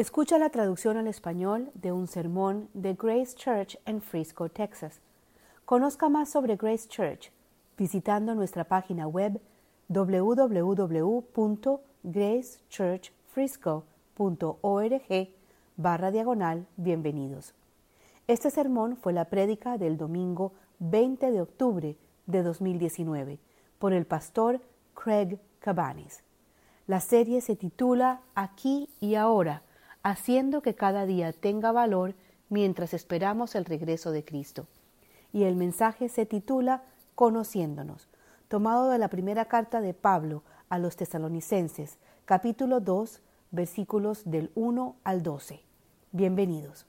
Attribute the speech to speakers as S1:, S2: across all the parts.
S1: Escucha la traducción al español de un sermón de Grace Church en Frisco, Texas. Conozca más sobre Grace Church visitando nuestra página web www.gracechurchfrisco.org barra diagonal bienvenidos. Este sermón fue la prédica del domingo 20 de octubre de 2019 por el pastor Craig Cabanis. La serie se titula Aquí y ahora, haciendo que cada día tenga valor mientras esperamos el regreso de Cristo. Y el mensaje se titula Conociéndonos, tomado de la primera carta de Pablo a los tesalonicenses, capítulo 2, versículos del 1 al 12. Bienvenidos.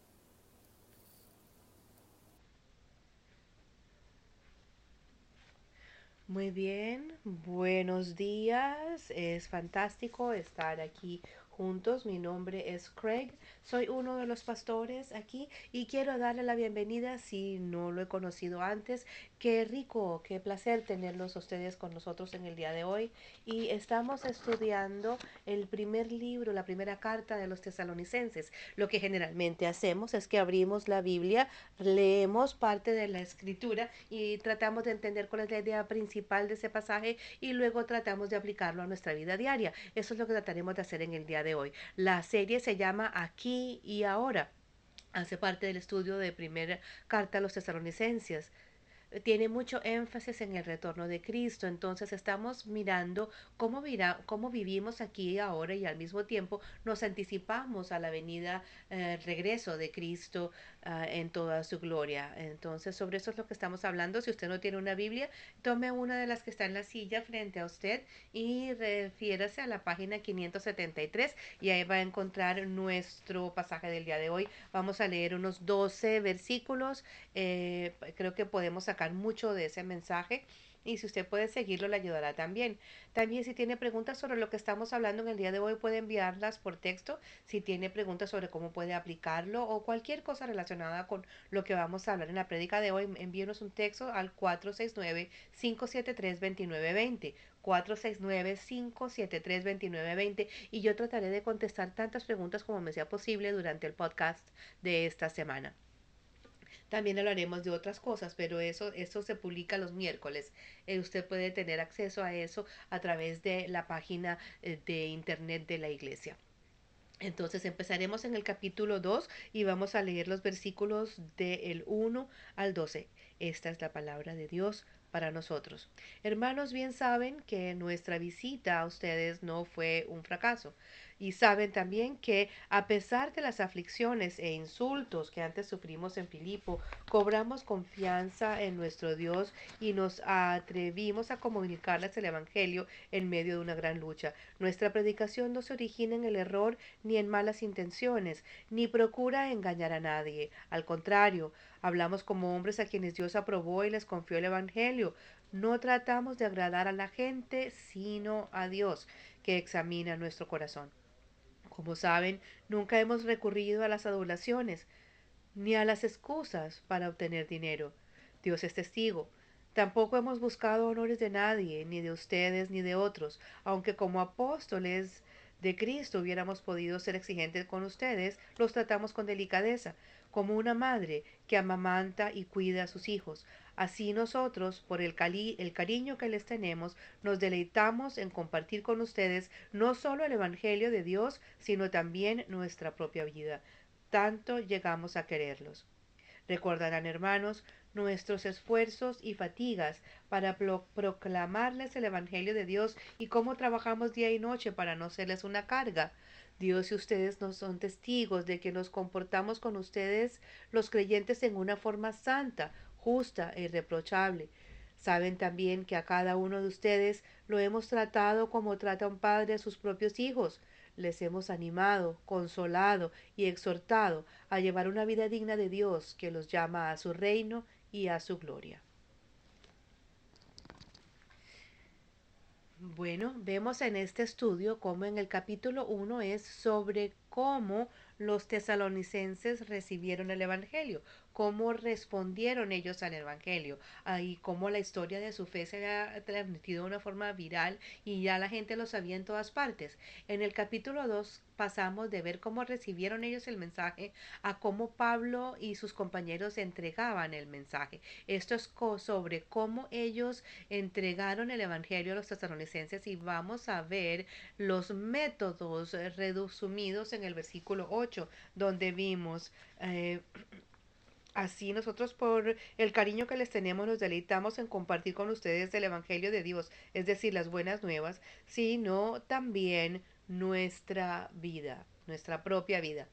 S2: Muy bien, buenos días. Es fantástico estar aquí juntos. Mi nombre es Craig, soy uno de los pastores aquí y quiero darle la bienvenida si no lo he conocido antes. Qué rico, qué placer tenerlos ustedes con nosotros en el día de hoy. Y estamos estudiando el primer libro, la primera carta de los tesalonicenses. Lo que generalmente hacemos es que abrimos la Biblia, leemos parte de la escritura y tratamos de entender cuál es la idea principal de ese pasaje y luego tratamos de aplicarlo a nuestra vida diaria. Eso es lo que trataremos de hacer en el día de hoy. La serie se llama Aquí y Ahora. Hace parte del estudio de primera carta a los tesalonicenses tiene mucho énfasis en el retorno de Cristo. Entonces estamos mirando cómo, cómo vivimos aquí ahora y al mismo tiempo nos anticipamos a la venida, eh, regreso de Cristo ah, en toda su gloria. Entonces sobre eso es lo que estamos hablando. Si usted no tiene una Biblia, tome una de las que está en la silla frente a usted y refiérase a la página 573 y ahí va a encontrar nuestro pasaje del día de hoy. Vamos a leer unos 12 versículos. Eh, creo que podemos sacar mucho de ese mensaje y si usted puede seguirlo le ayudará también. También si tiene preguntas sobre lo que estamos hablando en el día de hoy puede enviarlas por texto. Si tiene preguntas sobre cómo puede aplicarlo o cualquier cosa relacionada con lo que vamos a hablar en la prédica de hoy, envíenos un texto al 469-573-2920. 469-573-2920 y yo trataré de contestar tantas preguntas como me sea posible durante el podcast de esta semana. También hablaremos de otras cosas, pero eso, eso se publica los miércoles. Eh, usted puede tener acceso a eso a través de la página eh, de internet de la iglesia. Entonces empezaremos en el capítulo 2 y vamos a leer los versículos del 1 al 12. Esta es la palabra de Dios para nosotros. Hermanos, bien saben que nuestra visita a ustedes no fue un fracaso. Y saben también que a pesar de las aflicciones e insultos que antes sufrimos en Filipo, cobramos confianza en nuestro Dios y nos atrevimos a comunicarles el Evangelio en medio de una gran lucha. Nuestra predicación no se origina en el error ni en malas intenciones, ni procura engañar a nadie. Al contrario, hablamos como hombres a quienes Dios aprobó y les confió el Evangelio. No tratamos de agradar a la gente, sino a Dios, que examina nuestro corazón. Como saben, nunca hemos recurrido a las adulaciones ni a las excusas para obtener dinero. Dios es testigo. Tampoco hemos buscado honores de nadie, ni de ustedes ni de otros, aunque como apóstoles de Cristo hubiéramos podido ser exigentes con ustedes, los tratamos con delicadeza, como una madre que amamanta y cuida a sus hijos. Así nosotros, por el, el cariño que les tenemos, nos deleitamos en compartir con ustedes no solo el Evangelio de Dios, sino también nuestra propia vida. Tanto llegamos a quererlos. Recordarán, hermanos, nuestros esfuerzos y fatigas para proclamarles el Evangelio de Dios y cómo trabajamos día y noche para no serles una carga. Dios y ustedes nos son testigos de que nos comportamos con ustedes los creyentes en una forma santa, justa e irreprochable. Saben también que a cada uno de ustedes lo hemos tratado como trata un padre a sus propios hijos. Les hemos animado, consolado y exhortado a llevar una vida digna de Dios que los llama a su reino y a su gloria. Bueno, vemos en este estudio como en el capítulo 1 es sobre cómo los tesalonicenses recibieron el Evangelio, cómo respondieron ellos al Evangelio y cómo la historia de su fe se ha transmitido de una forma viral y ya la gente lo sabía en todas partes. En el capítulo 2 pasamos de ver cómo recibieron ellos el mensaje a cómo Pablo y sus compañeros entregaban el mensaje. Esto es sobre cómo ellos entregaron el Evangelio a los tesalonicenses y vamos a ver los métodos resumidos en el versículo 8, donde vimos eh, Así nosotros por el cariño que les tenemos nos deleitamos en compartir con ustedes el Evangelio de Dios, es decir, las buenas nuevas, sino también nuestra vida, nuestra propia vida.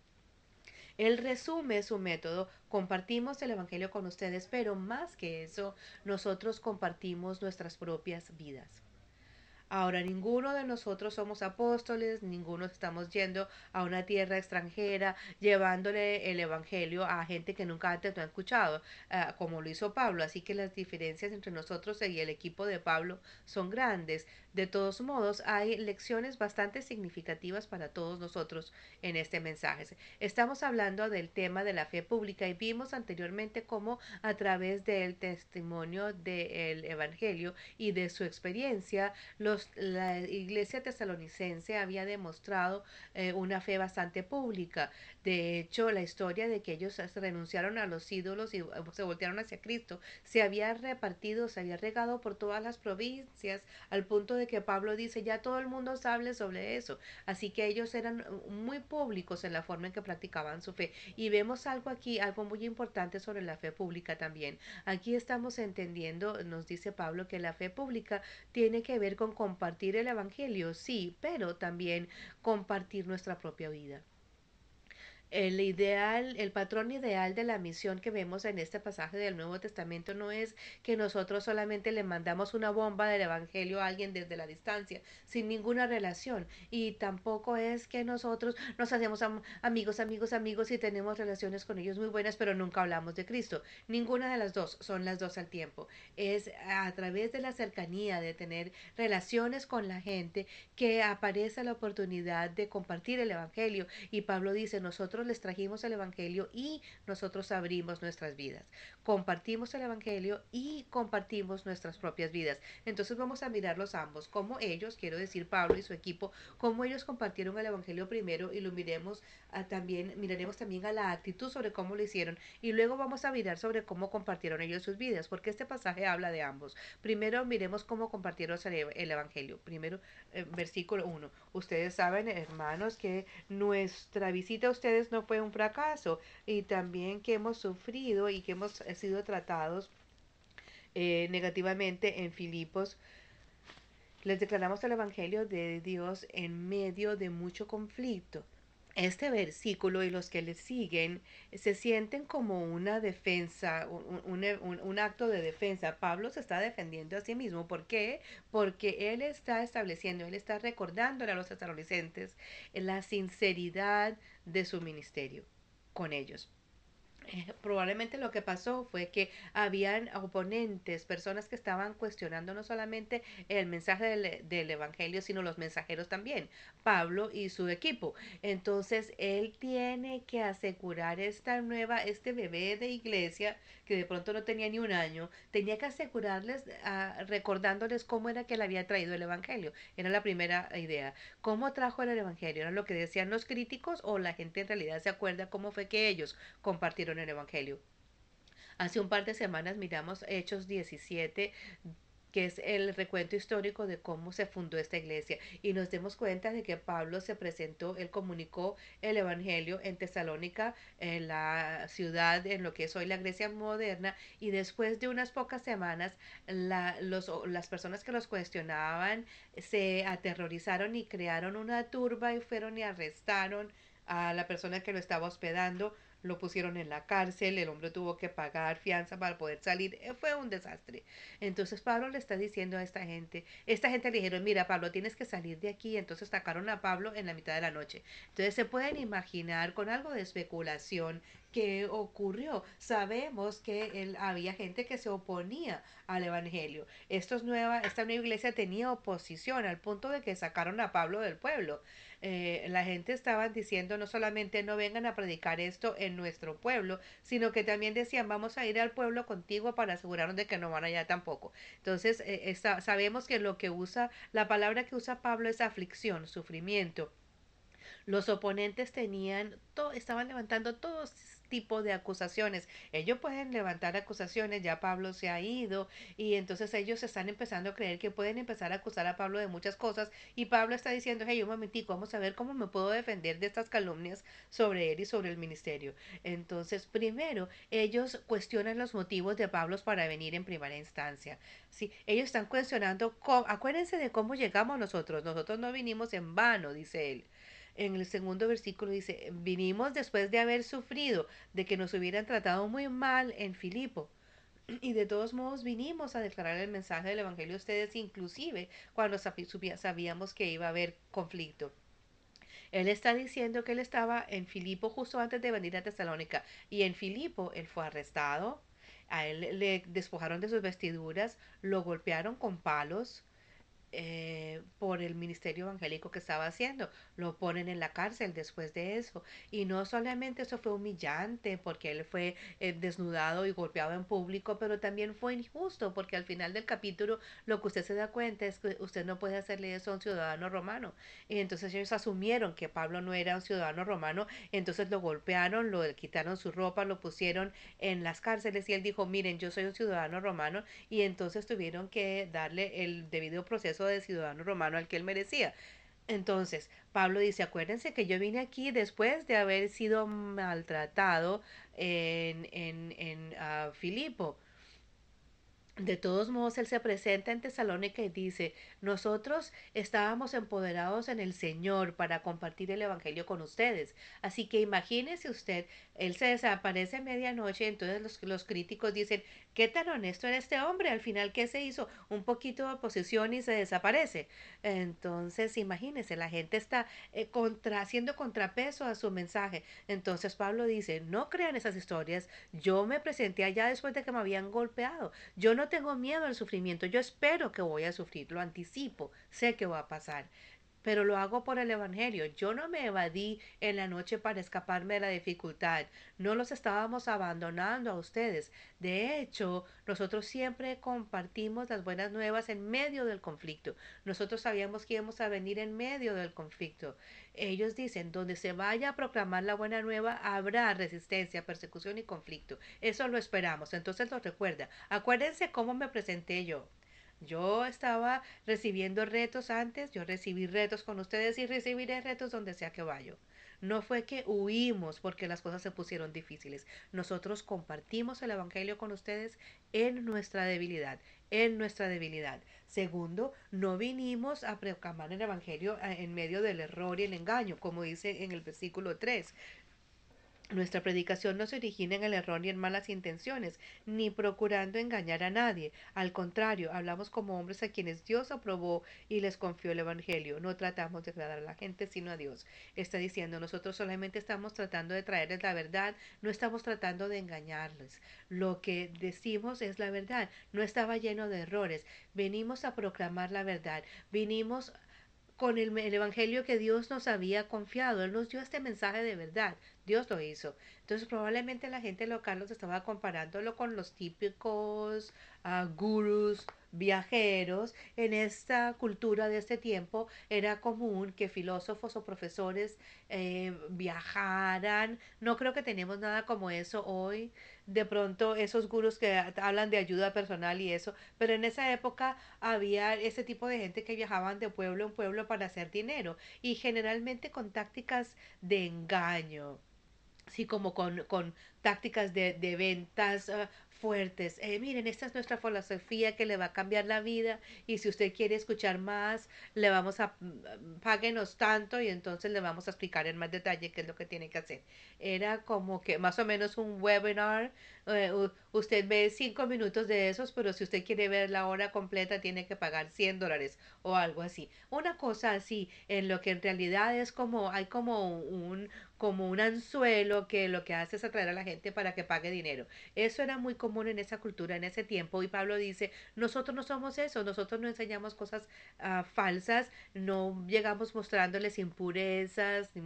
S2: Él resume su método, compartimos el Evangelio con ustedes, pero más que eso, nosotros compartimos nuestras propias vidas. Ahora, ninguno de nosotros somos apóstoles, ninguno estamos yendo a una tierra extranjera llevándole el Evangelio a gente que nunca antes lo ha escuchado, ah, como lo hizo Pablo. Así que las diferencias entre nosotros y el equipo de Pablo son grandes. De todos modos, hay lecciones bastante significativas para todos nosotros en este mensaje. Estamos hablando del tema de la fe pública y vimos anteriormente cómo a través del testimonio del Evangelio y de su experiencia, los, la iglesia tesalonicense había demostrado eh, una fe bastante pública. De hecho, la historia de que ellos renunciaron a los ídolos y se voltearon hacia Cristo se había repartido, se había regado por todas las provincias al punto de que Pablo dice, ya todo el mundo sabe sobre eso. Así que ellos eran muy públicos en la forma en que practicaban su fe. Y vemos algo aquí, algo muy importante sobre la fe pública también. Aquí estamos entendiendo, nos dice Pablo, que la fe pública tiene que ver con compartir el Evangelio, sí, pero también compartir nuestra propia vida el ideal, el patrón ideal de la misión que vemos en este pasaje del Nuevo Testamento no es que nosotros solamente le mandamos una bomba del Evangelio a alguien desde la distancia, sin ninguna relación. Y tampoco es que nosotros nos hacemos amigos, amigos, amigos y tenemos relaciones con ellos muy buenas, pero nunca hablamos de Cristo. Ninguna de las dos, son las dos al tiempo. Es a través de la cercanía, de tener relaciones con la gente, que aparece la oportunidad de compartir el Evangelio. Y Pablo dice, nosotros les trajimos el Evangelio y nosotros abrimos nuestras vidas. Compartimos el Evangelio y compartimos nuestras propias vidas. Entonces vamos a mirarlos ambos, como ellos, quiero decir Pablo y su equipo, cómo ellos compartieron el Evangelio primero y lo miremos a también, miraremos también a la actitud sobre cómo lo hicieron y luego vamos a mirar sobre cómo compartieron ellos sus vidas, porque este pasaje habla de ambos. Primero miremos cómo compartieron el Evangelio. Primero, eh, versículo 1. Ustedes saben, hermanos, que nuestra visita a ustedes no fue un fracaso y también que hemos sufrido y que hemos sido tratados eh, negativamente en Filipos. Les declaramos el Evangelio de Dios en medio de mucho conflicto este versículo y los que le siguen se sienten como una defensa, un, acto de defensa. Pablo se está defendiendo a sí mismo. ¿Por qué? Porque él está estableciendo, él está recordándole a los adolescentes la sinceridad de su ministerio con ellos. Eh, probablemente lo que pasó fue que habían oponentes, personas que estaban cuestionando no solamente el mensaje del, del, Evangelio, sino los mensajeros también, Pablo y su equipo. Entonces, él tiene que asegurar esta nueva, este bebé de iglesia, que de pronto no tenía ni un año, tenía que asegurarles, uh, recordándoles cómo era que él había traído el Evangelio. Era la primera idea. ¿Cómo trajo el Evangelio? ¿Era lo que decían los críticos o la gente en realidad se acuerda cómo fue que ellos compartieron el Evangelio. Hace un par de semanas miramos Hechos 17 que es el recuento histórico de cómo se fundó esta iglesia y nos demos cuenta de que Pablo se presentó, él comunicó el evangelio en Tesalónica, en la ciudad en lo que es hoy la Grecia moderna y después de unas pocas semanas las personas que los cuestionaban se aterrorizaron y crearon una turba y fueron y arrestaron a la persona que lo estaba hospedando lo pusieron en la cárcel, el hombre tuvo que pagar fianza para poder salir, eh, fue un desastre. Entonces Pablo le está diciendo a esta gente, esta gente le dijeron, mira Pablo, tienes que salir de aquí, entonces sacaron a Pablo en la mitad de la noche. Entonces se pueden imaginar con algo de especulación ¿Qué ocurrió? Sabemos que él, había gente que se oponía al Evangelio. Estos nueva, esta nueva iglesia tenía oposición al punto de que sacaron a Pablo del pueblo. Eh, la gente estaba diciendo no solamente no vengan a predicar esto en nuestro pueblo, sino que también decían vamos a ir al pueblo contigo para asegurarnos de que no van allá tampoco. Entonces eh, sabemos que lo que usa, la palabra que usa Pablo es aflicción, sufrimiento. Los oponentes tenían, todo, estaban levantando todos tipo de acusaciones. Ellos pueden levantar acusaciones, ya Pablo se ha ido y entonces ellos están empezando a creer que pueden empezar a acusar a Pablo de muchas cosas y Pablo está diciendo, hey, un momentico, vamos a ver cómo me puedo defender de estas calumnias sobre él y sobre el ministerio. Entonces, primero, ellos cuestionan los motivos de Pablo para venir en primera instancia. Sí, ellos están cuestionando, acuérdense de cómo llegamos nosotros, nosotros no vinimos en vano, dice él en el segundo versículo dice, vinimos después de haber sufrido, de que nos hubieran tratado muy mal en Filipo. Y de todos modos vinimos a declarar el mensaje del Evangelio a ustedes, inclusive cuando sabíamos que iba a haber conflicto. Él está diciendo que él estaba en Filipo justo antes de venir a Tesalónica. Y en Filipo él fue arrestado, a él le despojaron de sus vestiduras, lo golpearon con palos, eh, por el ministerio evangélico que estaba haciendo. Lo ponen en la cárcel después de eso. Y no solamente eso fue humillante porque él fue eh, desnudado y golpeado en público, pero también fue injusto porque al final del capítulo lo que usted se da cuenta es que usted no puede hacerle eso a un ciudadano romano. Y entonces ellos asumieron que Pablo no era un ciudadano romano, entonces lo golpearon, lo quitaron su ropa, lo pusieron en las cárceles y él dijo, miren, yo soy un ciudadano romano y entonces tuvieron que darle el debido proceso de ciudadano romano al que él merecía. Entonces, Pablo dice, acuérdense que yo vine aquí después de haber sido maltratado en, en, en uh, Filipo. De todos modos, él se presenta en Tesalónica y dice, nosotros estábamos empoderados en el Señor para compartir el Evangelio con ustedes. Así que imagínese usted, él se desaparece a medianoche, entonces los, los críticos dicen, ¿Qué tan honesto era este hombre? Al final, ¿qué se hizo? Un poquito de oposición y se desaparece. Entonces, imagínense, la gente está eh, contra, haciendo contrapeso a su mensaje. Entonces Pablo dice, no crean esas historias. Yo me presenté allá después de que me habían golpeado. Yo no tengo miedo al sufrimiento. Yo espero que voy a sufrir. Lo anticipo. Sé que va a pasar pero lo hago por el Evangelio. Yo no me evadí en la noche para escaparme de la dificultad. No los estábamos abandonando a ustedes. De hecho, nosotros siempre compartimos las buenas nuevas en medio del conflicto. Nosotros sabíamos que íbamos a venir en medio del conflicto. Ellos dicen, donde se vaya a proclamar la buena nueva, habrá resistencia, persecución y conflicto. Eso lo esperamos. Entonces lo recuerda. Acuérdense cómo me presenté yo. Yo estaba recibiendo retos antes, yo recibí retos con ustedes y recibiré retos donde sea que vaya. No fue que huimos porque las cosas se pusieron difíciles. Nosotros compartimos el Evangelio con ustedes en nuestra debilidad, en nuestra debilidad. Segundo, no vinimos a proclamar el Evangelio eh, en medio del error y el engaño, como dice en el versículo 3. Nuestra predicación no se origina en el error ni en malas intenciones, ni procurando engañar a nadie. Al contrario, hablamos como hombres a quienes Dios aprobó y les confió el Evangelio. No tratamos de agradar a la gente, sino a Dios. Está diciendo, nosotros solamente estamos tratando de traerles la verdad, no estamos tratando de engañarles. Lo que decimos es la verdad. No estaba lleno de errores. Venimos a proclamar la verdad. Vinimos con el, el, Evangelio que Dios nos había confiado. Él nos dio este mensaje de verdad. Dios lo hizo. Entonces probablemente la gente local los estaba comparándolo con los típicos uh, gurús viajeros. En esta cultura de este tiempo era común que filósofos o profesores eh, viajaran. No creo que tenemos nada como eso hoy. De pronto esos gurús que hablan de ayuda personal y eso. Pero en esa época había ese tipo de gente que viajaban de pueblo en pueblo para hacer dinero y generalmente con tácticas de engaño así como con, con tácticas de, de ventas uh, fuertes. Eh, miren, esta es nuestra filosofía que le va a cambiar la vida y si usted quiere escuchar más, le vamos a, mm, páguenos tanto y entonces le vamos a explicar en más detalle qué es lo que tiene que hacer. Era como que más o menos un webinar eh, usted ve cinco minutos de esos, pero si usted quiere ver la hora completa tiene que pagar 100 dólares o algo así. Una cosa así, en lo que en realidad es como, hay como un, como un anzuelo que lo que hace es atraer a la gente para que pague dinero. Eso era muy común en esa cultura, en ese tiempo. Y Pablo dice, nosotros no somos eso, nosotros no enseñamos cosas uh, falsas, no llegamos mostrándoles impurezas, ni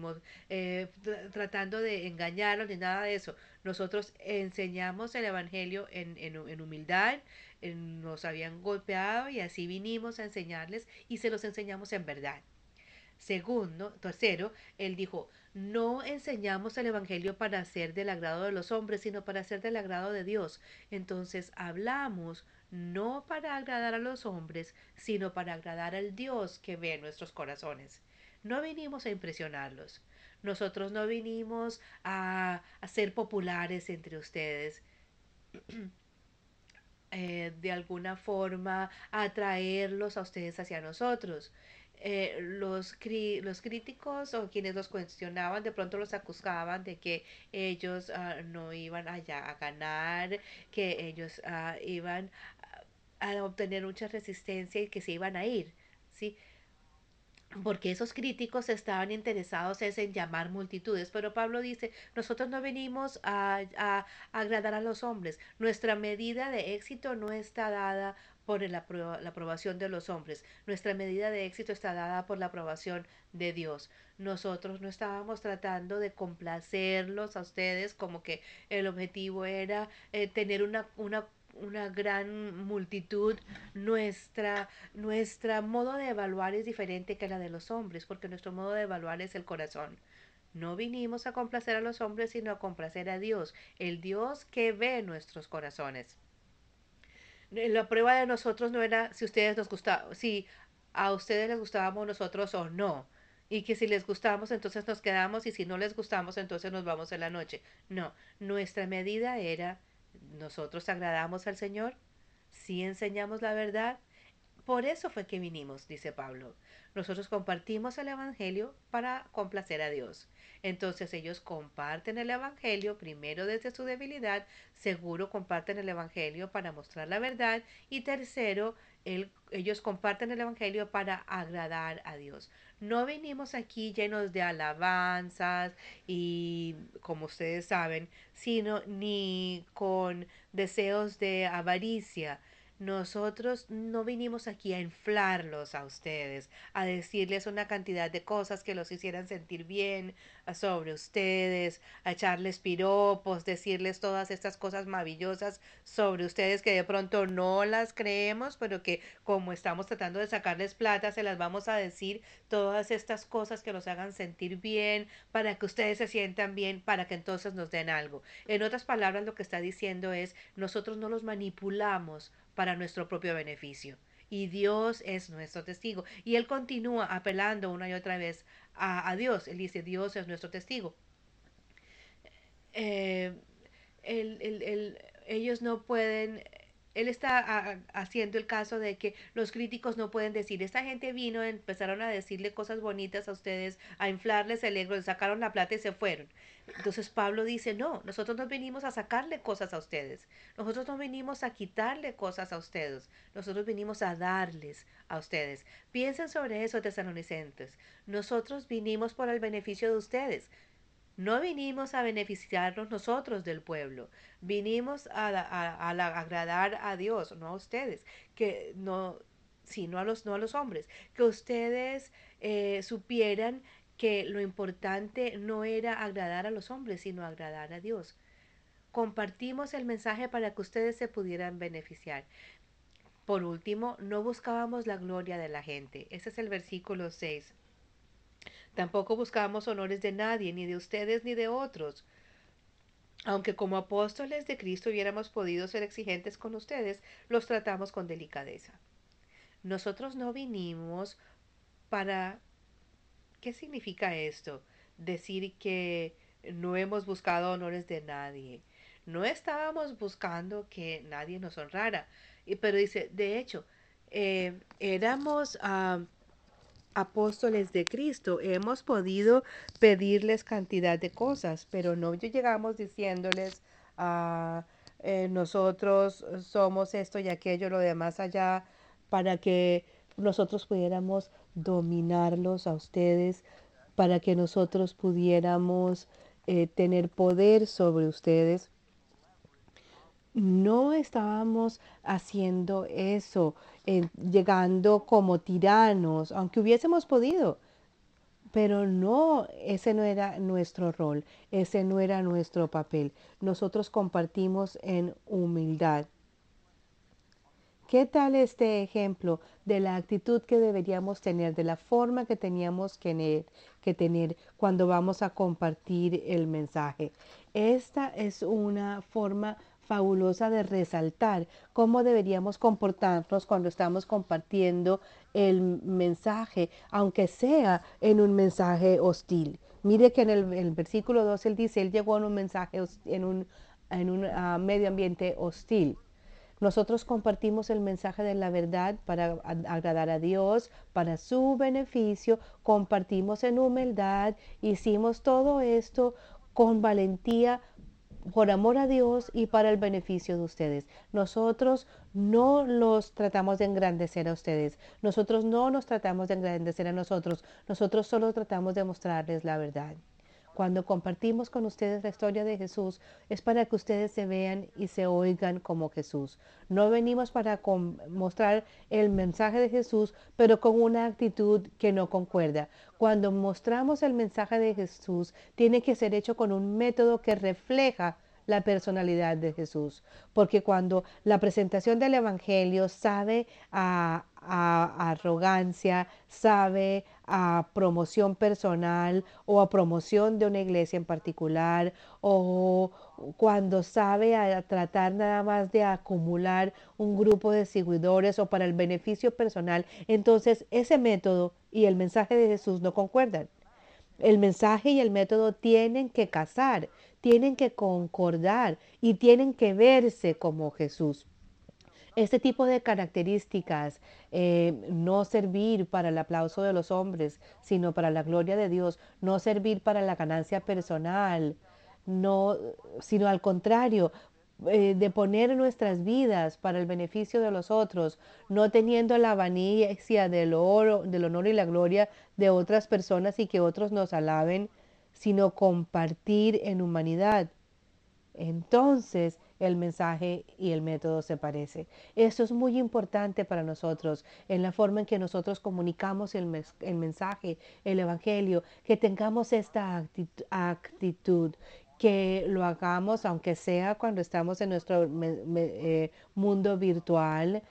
S2: eh, tratando de engañarlos, ni nada de eso. Nosotros enseñamos el Evangelio en, en humildad, nos habían golpeado y así vinimos a enseñarles y se los enseñamos en verdad. Segundo, tercero, él dijo, no enseñamos el Evangelio para ser del agrado de los hombres, sino para ser del agrado de Dios. Entonces hablamos no para agradar a los hombres, sino para agradar al Dios que ve nuestros corazones. No vinimos a impresionarlos. Nosotros no vinimos a, a ser populares entre ustedes. Eh, de alguna forma atraerlos a ustedes hacia nosotros. Eh, los, los críticos o quienes los cuestionaban de pronto los acusaban de que ellos uh, no iban allá a ganar, que ellos uh, iban a obtener mucha resistencia y que se iban a ir, ¿sí? porque esos críticos estaban interesados en llamar multitudes, pero Pablo dice, nosotros no venimos a, a, agradar a los hombres, nuestra medida de éxito no está dada por la, la aprobación de los hombres, nuestra medida de éxito está dada por la aprobación de Dios. Nosotros no estábamos tratando de complacerlos a ustedes como que el objetivo era eh, tener una, una una gran multitud, nuestra, nuestra modo de evaluar es diferente que la de los hombres, porque nuestro modo de evaluar es el corazón. No vinimos a complacer a los hombres, sino a complacer a Dios, el Dios que ve nuestros corazones. La prueba de nosotros no era si ustedes nos gustaban, si a ustedes les gustábamos nosotros o no. Y que si les gustamos, entonces nos quedamos, y si no les gustamos, entonces nos vamos en la noche. No, nuestra medida era nosotros agradamos al Señor, si enseñamos la verdad. Por eso fue que vinimos, dice Pablo. Nosotros compartimos el Evangelio para complacer a Dios. Entonces ellos comparten el Evangelio primero desde su debilidad, seguro comparten el Evangelio para mostrar la verdad y tercero, ellos comparten el Evangelio para agradar a Dios. No venimos aquí llenos de alabanzas y, como ustedes saben, sino ni con deseos de avaricia, nosotros no vinimos aquí a inflarlos a ustedes, a decirles una cantidad de cosas que los hicieran sentir bien sobre ustedes, a echarles piropos, decirles todas estas cosas maravillosas sobre ustedes que de pronto no las creemos, pero que como estamos tratando de sacarles plata, se las vamos a decir todas estas cosas que los hagan sentir bien, para que ustedes se sientan bien, para que entonces nos den algo. En otras palabras, lo que está diciendo es, nosotros no los manipulamos para nuestro propio beneficio. Y Dios es nuestro testigo. Y Él continúa apelando una y otra vez a, Dios. Él dice, Dios es nuestro testigo. Eh, ellos no pueden él está haciendo el caso de que los críticos no pueden decir, esta gente vino, empezaron a decirle cosas bonitas a ustedes, a inflarles el ego, sacaron la plata y se fueron. Entonces Pablo dice, no, nosotros no venimos a sacarle cosas a ustedes, nosotros no venimos a quitarle cosas a ustedes, nosotros venimos a darles a ustedes. Piensen sobre eso, tesalonicenses. Nosotros vinimos por el beneficio de ustedes. No vinimos a beneficiarnos nosotros del pueblo, vinimos a, agradar a Dios, no a ustedes, que no, sino a los, no a los hombres, que ustedes eh, supieran que lo importante no era agradar a los hombres, sino agradar a Dios. Compartimos el mensaje para que ustedes se pudieran beneficiar. Por último, no buscábamos la gloria de la gente. Ese es el versículo 6. Tampoco buscábamos honores de nadie, ni de ustedes ni de otros. Aunque como apóstoles de Cristo hubiéramos podido ser exigentes con ustedes, los tratamos con delicadeza. Nosotros no vinimos para... ¿Qué significa esto? Decir que no hemos buscado honores de nadie. No estábamos buscando que nadie nos honrara. Pero dice, de hecho, eh, éramos... Ah, apóstoles de Cristo. Hemos podido pedirles cantidad de cosas, pero no llegamos diciéndoles, ah,
S1: eh, nosotros somos esto y aquello, lo demás allá, para que nosotros pudiéramos dominarlos a ustedes, para que nosotros pudiéramos eh, tener poder sobre ustedes. No estábamos haciendo eso, eh, llegando como tiranos, aunque hubiésemos podido pero no, ese no era nuestro rol, ese no era nuestro papel. Nosotros compartimos en humildad. ¿Qué tal este ejemplo de la actitud que deberíamos tener, de la forma que teníamos que tener, cuando vamos a compartir el mensaje? Esta es una forma fabulosa de resaltar cómo deberíamos comportarnos cuando estamos compartiendo el mensaje, aunque sea en un mensaje hostil. Mire que en el, versículo 2 él dice, él llegó en un mensaje, en un, en un ah, medio ambiente hostil. Nosotros compartimos el mensaje de la verdad para agradar a Dios, para su beneficio, compartimos en humildad, hicimos todo esto con valentía por amor a Dios y para el beneficio de ustedes. Nosotros no los tratamos de engrandecer a ustedes. Nosotros no nos tratamos de engrandecer a nosotros. Nosotros solo tratamos de mostrarles la verdad. Cuando compartimos con ustedes la historia de Jesús es para que ustedes se vean y se oigan como Jesús. No venimos para mostrar el mensaje de Jesús, pero con una actitud que no concuerda. Cuando mostramos el mensaje de Jesús, tiene que ser hecho con un método que refleja la personalidad de Jesús. Porque cuando la presentación del Evangelio sabe a, arrogancia, sabe a promoción personal o a promoción de una iglesia en particular, o cuando sabe a tratar nada más de acumular un grupo de seguidores o para el beneficio personal, entonces ese método y el mensaje de Jesús no concuerdan. El mensaje y el método tienen que casar, tienen que concordar y tienen que verse como Jesús. Este tipo de características, eh, no servir para el aplauso de los hombres, sino para la gloria de Dios, no servir para la ganancia personal, no, sino al contrario, eh, de poner nuestras vidas para el beneficio de los otros, no teniendo la vanidad del, oro, del honor y la gloria de otras personas y que otros nos alaben, sino compartir en humanidad. Entonces el mensaje y el método se parece. Esto es muy importante para nosotros en la forma en que nosotros comunicamos el, mensaje, el Evangelio, que tengamos esta actitud que lo hagamos, aunque sea cuando estamos en nuestro eh, mundo virtual,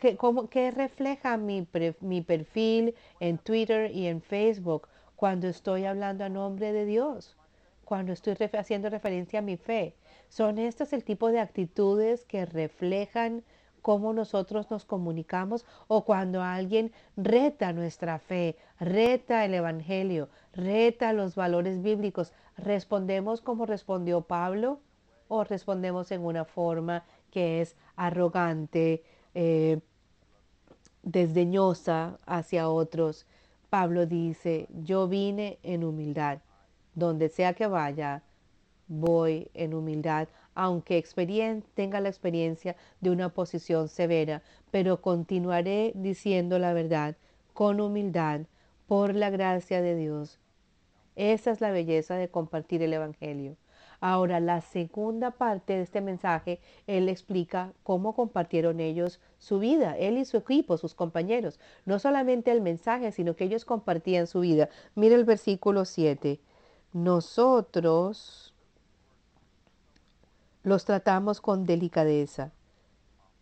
S1: que, refleja mi perfil en Twitter y en Facebook cuando estoy hablando a nombre de Dios, cuando estoy haciendo referencia a mi fe. Son estas el tipo de actitudes que reflejan cómo nosotros nos comunicamos o cuando alguien reta nuestra fe, reta el Evangelio, reta los valores bíblicos, ¿Respondemos como respondió Pablo o respondemos en una forma que es arrogante, eh, desdeñosa hacia otros? Pablo dice, yo vine en humildad. Donde sea que vaya, voy en humildad, aunque tenga la experiencia de una posición severa, pero continuaré diciendo la verdad con humildad por la gracia de Dios esa es la belleza de compartir el Evangelio. Ahora, la segunda parte de este mensaje, él explica cómo compartieron ellos su vida, él y su equipo, sus compañeros. No solamente el mensaje, sino que ellos compartían su vida. Mira el versículo 7. Nosotros los tratamos con delicadeza.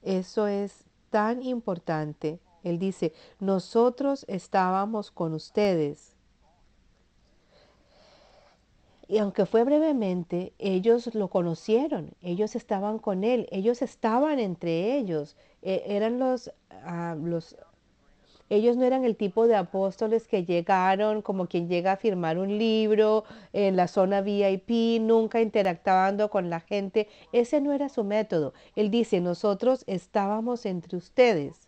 S1: Eso es tan importante. Él dice, nosotros estábamos con ustedes y aunque fue brevemente, ellos lo conocieron, ellos estaban con él, ellos estaban entre ellos, e, eran los, ah, los, ellos no eran el tipo de apóstoles que llegaron como quien llega a firmar un libro en la zona VIP, nunca interactuando con la gente. Ese no era su método. Él dice, nosotros estábamos entre ustedes.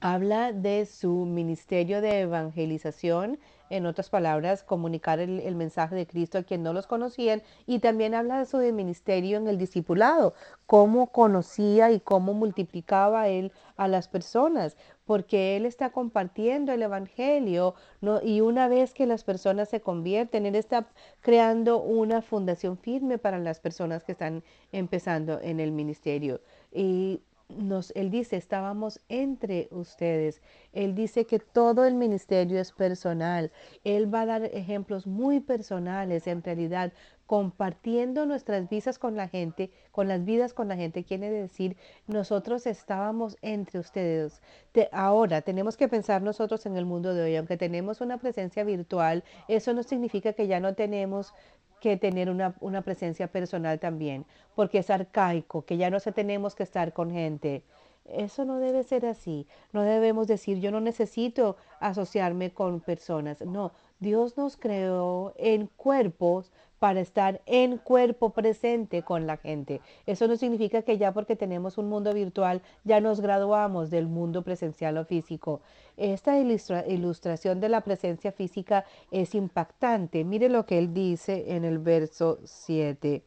S1: Habla de su ministerio de evangelización, en otras palabras, comunicar el, mensaje de Cristo a quien no los conocían, y también habla de su ministerio en el discipulado, cómo conocía y cómo multiplicaba él a las personas, porque él está compartiendo el evangelio, ¿no? y una vez que las personas se convierten, él está creando una fundación firme para las personas que están empezando en el ministerio. Y nos, él dice, estábamos entre ustedes. Él dice que todo el ministerio es personal. Él va a dar ejemplos muy personales en realidad, compartiendo nuestras vidas con la gente, con las vidas con la gente, quiere decir, nosotros estábamos entre ustedes. ahora tenemos que pensar nosotros en el mundo de hoy, aunque tenemos una presencia virtual, eso no significa que ya no tenemos que tener una, una, presencia personal también, porque es arcaico, que ya no se tenemos que estar con gente. Eso no debe ser así. No debemos decir yo no necesito asociarme con personas. No, Dios nos creó en cuerpos para estar en cuerpo presente con la gente. Eso no significa que ya porque tenemos un mundo virtual ya nos graduamos del mundo presencial o físico. Esta ilustra ilustración de la presencia física es impactante. Mire lo que él dice en el verso 7.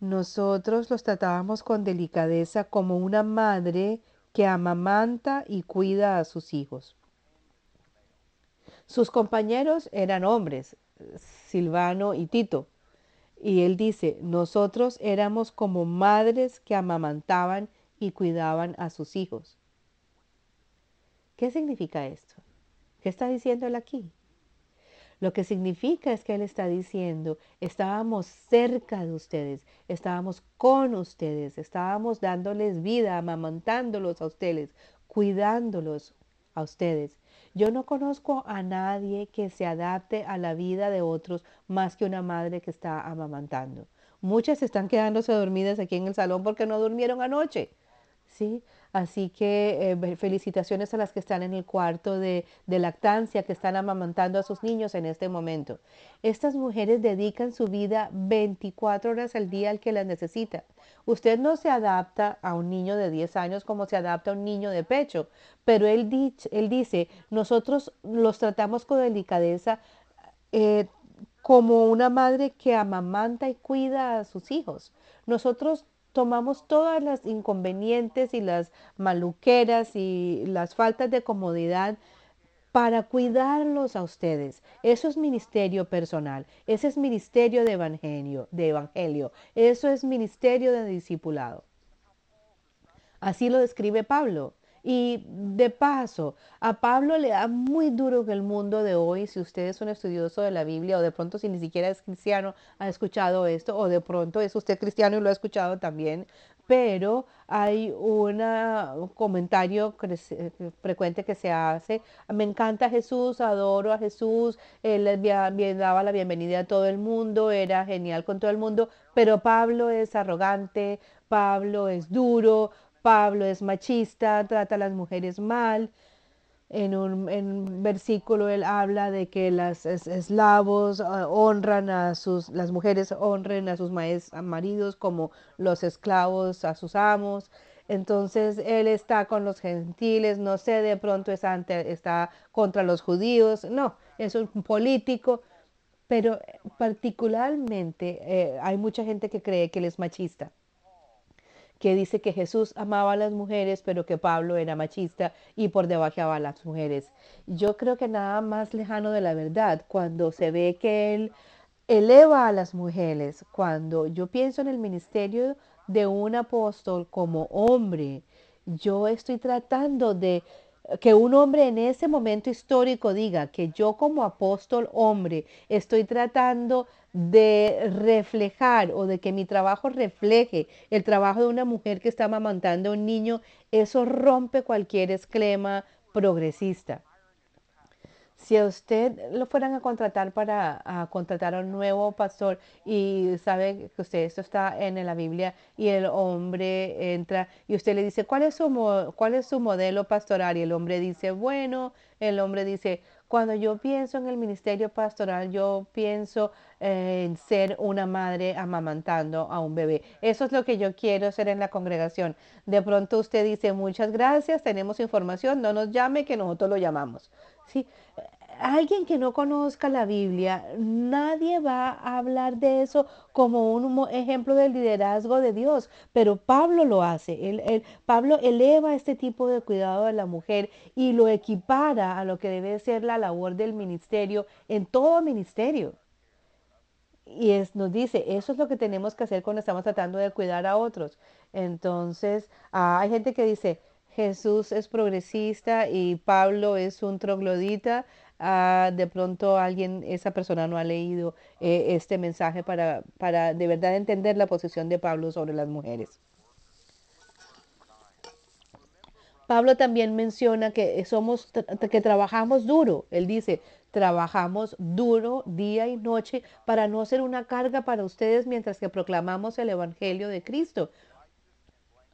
S1: Nosotros los tratábamos con delicadeza como una madre que amamanta y cuida a sus hijos. Sus compañeros eran hombres, Silvano y Tito. Y él dice, nosotros éramos como madres que amamantaban y cuidaban a sus hijos. ¿Qué significa esto? ¿Qué está diciendo él aquí? Lo que significa es que él está diciendo, estábamos cerca de ustedes, estábamos con ustedes, estábamos dándoles vida, amamantándolos a ustedes, cuidándolos a ustedes. Yo no conozco a nadie que se adapte a la vida de otros más que una madre que está amamantando. Muchas están quedándose dormidas aquí en el salón porque no durmieron anoche. ¿Sí? Así que eh, felicitaciones a las que están en el cuarto de, lactancia, que están amamantando a sus niños en este momento. Estas mujeres dedican su vida 24 horas al día al que las necesita. Usted no se adapta a un niño de 10 años como se adapta a un niño de pecho, pero él, él dice, nosotros los tratamos con delicadeza. Eh, como una madre que amamanta y cuida a sus hijos. Nosotros tomamos todas las inconvenientes y las maluqueras y las faltas de comodidad para cuidarlos a ustedes. Eso es ministerio personal, ese es ministerio de evangelio, de evangelio, eso es ministerio de discipulado. Así lo describe Pablo. Y de paso, a Pablo le da muy duro en el mundo de hoy, si usted es un estudioso de la Biblia o de pronto si ni siquiera es cristiano, ha escuchado esto, o de pronto es usted cristiano y lo ha escuchado también, pero hay un comentario frecuente que se hace, me encanta Jesús, adoro a Jesús, él daba la bienvenida a todo el mundo, era genial con todo el mundo, pero Pablo es arrogante, Pablo es duro, Pablo es machista, trata a las mujeres mal. En un, versículo él habla de que las eslavos ah, honran a sus, las mujeres honren a sus maridos como los esclavos a sus amos. Entonces él está con los gentiles, no sé, de pronto es está contra los judíos, no, es un político, pero particularmente eh, hay mucha gente que cree que él es machista que dice que Jesús amaba a las mujeres, pero que Pablo era machista y por debajo a las mujeres. Yo creo que nada más lejano de la verdad, cuando se ve que él eleva a las mujeres, cuando yo pienso en el ministerio de un apóstol como hombre, yo estoy tratando de que un hombre en ese momento histórico diga que yo como apóstol hombre estoy tratando de reflejar o de que mi trabajo refleje el trabajo de una mujer que está amamantando a un niño, eso rompe cualquier esquema progresista. Si a usted lo fueran a contratar para contratar a un nuevo pastor y sabe que usted esto está en la Biblia y el hombre entra y usted le dice, ¿cuál es su, cuál es su modelo pastoral? Y el hombre dice, bueno, el hombre dice, Cuando yo pienso en el ministerio pastoral, yo pienso eh, en ser una madre amamantando a un bebé. Eso es lo que yo quiero ser en la congregación. De pronto usted dice, muchas gracias, tenemos información, no nos llame, que nosotros lo llamamos. ¿Sí? Alguien que no conozca la Biblia, nadie va a hablar de eso como un ejemplo del liderazgo de Dios, pero Pablo lo hace. Pablo eleva este tipo de cuidado de la mujer y lo equipara a lo que debe ser la labor del ministerio en todo ministerio. Y es, nos dice, eso es lo que tenemos que hacer cuando estamos tratando de cuidar a otros. Entonces, ah, hay gente que dice, Jesús es progresista y Pablo es un troglodita. Ah, de pronto alguien, esa persona no ha leído eh, este mensaje para, para de verdad entender la posición de Pablo sobre las mujeres. Pablo también menciona que somos, que trabajamos duro. Él dice, trabajamos duro día y noche para no ser una carga para ustedes mientras que proclamamos el Evangelio de Cristo.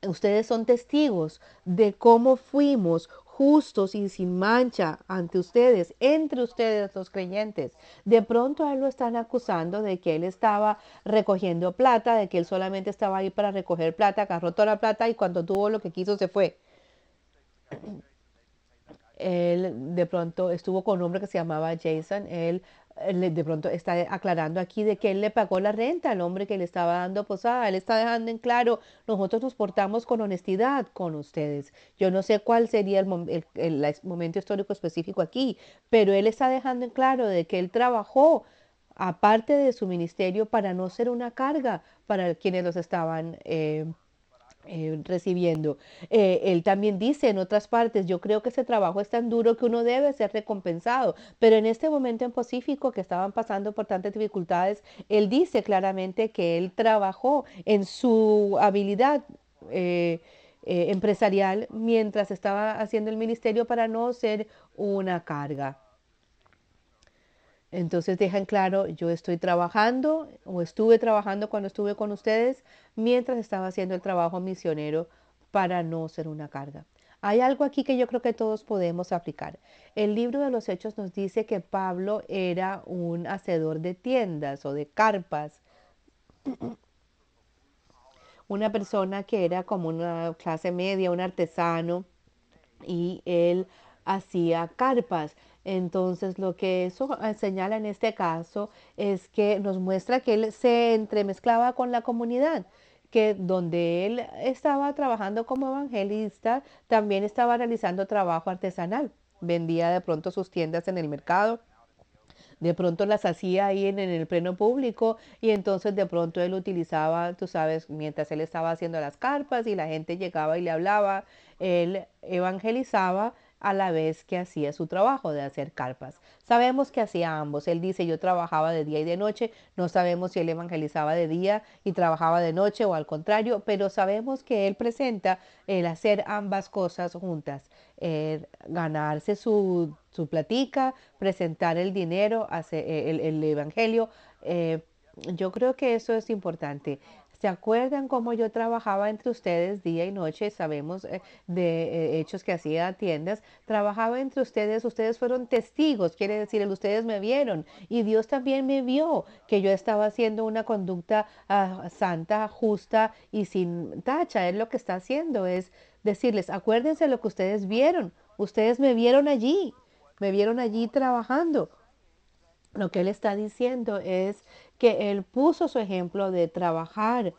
S1: Ustedes son testigos de cómo fuimos justos y sin mancha ante ustedes, entre ustedes los creyentes. De pronto a él lo están acusando de que él estaba recogiendo plata, de que él solamente estaba ahí para recoger plata, agarró toda la plata y cuando tuvo lo que quiso se fue. Él de pronto estuvo con un hombre que se llamaba Jason, él de pronto está aclarando aquí de que él le pagó la renta al hombre que le estaba dando posada. Él está dejando en claro, nosotros nos portamos con honestidad con ustedes. Yo no sé cuál sería el, el, momento histórico específico aquí, pero él está dejando en claro de que él trabajó aparte de su ministerio para no ser una carga para quienes los estaban eh, eh, recibiendo. Eh, él también dice en otras partes, yo creo que ese trabajo es tan duro que uno debe ser recompensado, pero en este momento en Pacífico que estaban pasando por tantas dificultades, él dice claramente que él trabajó en su habilidad. Eh, empresarial mientras estaba haciendo el ministerio para no ser una carga. Entonces dejan claro, yo estoy trabajando o estuve trabajando cuando estuve con ustedes mientras estaba haciendo el trabajo misionero para no ser una carga. Hay algo aquí que yo creo que todos podemos aplicar. El libro de los Hechos nos dice que Pablo era un hacedor de tiendas o de carpas. Una persona que era como una clase media, un artesano, y él hacía carpas. Entonces, lo que eso señala en este caso es que nos muestra que él se entremezclaba con la comunidad, que donde él estaba trabajando como evangelista, también estaba realizando trabajo artesanal. Vendía de pronto sus tiendas en el mercado, de pronto las hacía ahí en, en, el pleno público y entonces de pronto él utilizaba, tú sabes, mientras él estaba haciendo las carpas y la gente llegaba y le hablaba, él evangelizaba a la vez que hacía su trabajo de hacer carpas. Sabemos que hacía ambos. Él dice, yo trabajaba de día y de noche. No sabemos si él evangelizaba de día y trabajaba de noche o al contrario, pero sabemos que él presenta el hacer ambas cosas juntas. ganarse su, su, platica, presentar el dinero, hacer el, el evangelio. Eh, yo creo que eso es importante. ¿Se acuerdan cómo yo trabajaba entre ustedes día y noche? Sabemos eh, de eh, hechos que hacía tiendas. Trabajaba entre ustedes, ustedes fueron testigos, quiere decir, ustedes me vieron y Dios también me vio que yo estaba haciendo una conducta ah, santa, justa y sin tacha. Él lo que está haciendo es decirles, acuérdense lo que ustedes vieron. Ustedes me vieron allí, me vieron allí trabajando. Lo que él está diciendo es que él puso su ejemplo de trabajar.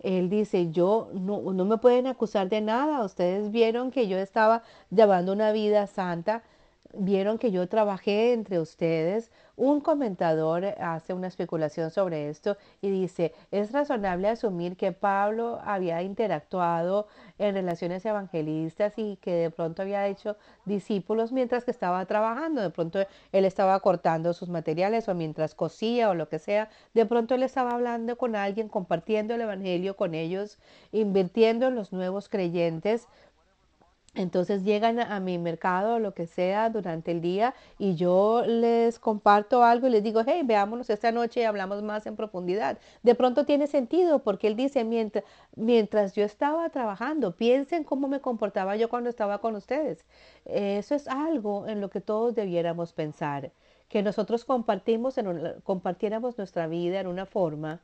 S1: Él dice, yo no, no me pueden acusar de nada. Ustedes vieron que yo estaba llevando una vida santa vieron que yo trabajé entre ustedes. Un comentador hace una especulación sobre esto y dice, es razonable asumir que Pablo había interactuado en relaciones evangelistas y que de pronto había hecho discípulos mientras que estaba trabajando. De pronto él estaba cortando sus materiales o mientras cosía o lo que sea. De pronto él estaba hablando con alguien, compartiendo el evangelio con ellos, invirtiendo en los nuevos creyentes Entonces llegan a mi mercado, lo que sea, durante el día y yo les comparto algo y les digo, hey, veámonos esta noche y hablamos más en profundidad. De pronto tiene sentido porque él dice, mientras, mientras yo estaba trabajando, piensen cómo me comportaba yo cuando estaba con ustedes. Eso es algo en lo que todos debiéramos pensar, que nosotros compartimos en compartiéramos nuestra vida en una forma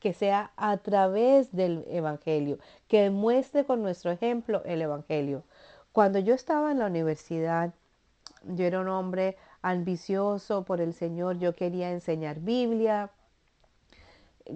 S1: que sea a través del Evangelio, que muestre con nuestro ejemplo el Evangelio. Cuando yo estaba en la universidad, yo era un hombre ambicioso por el Señor, yo quería enseñar Biblia,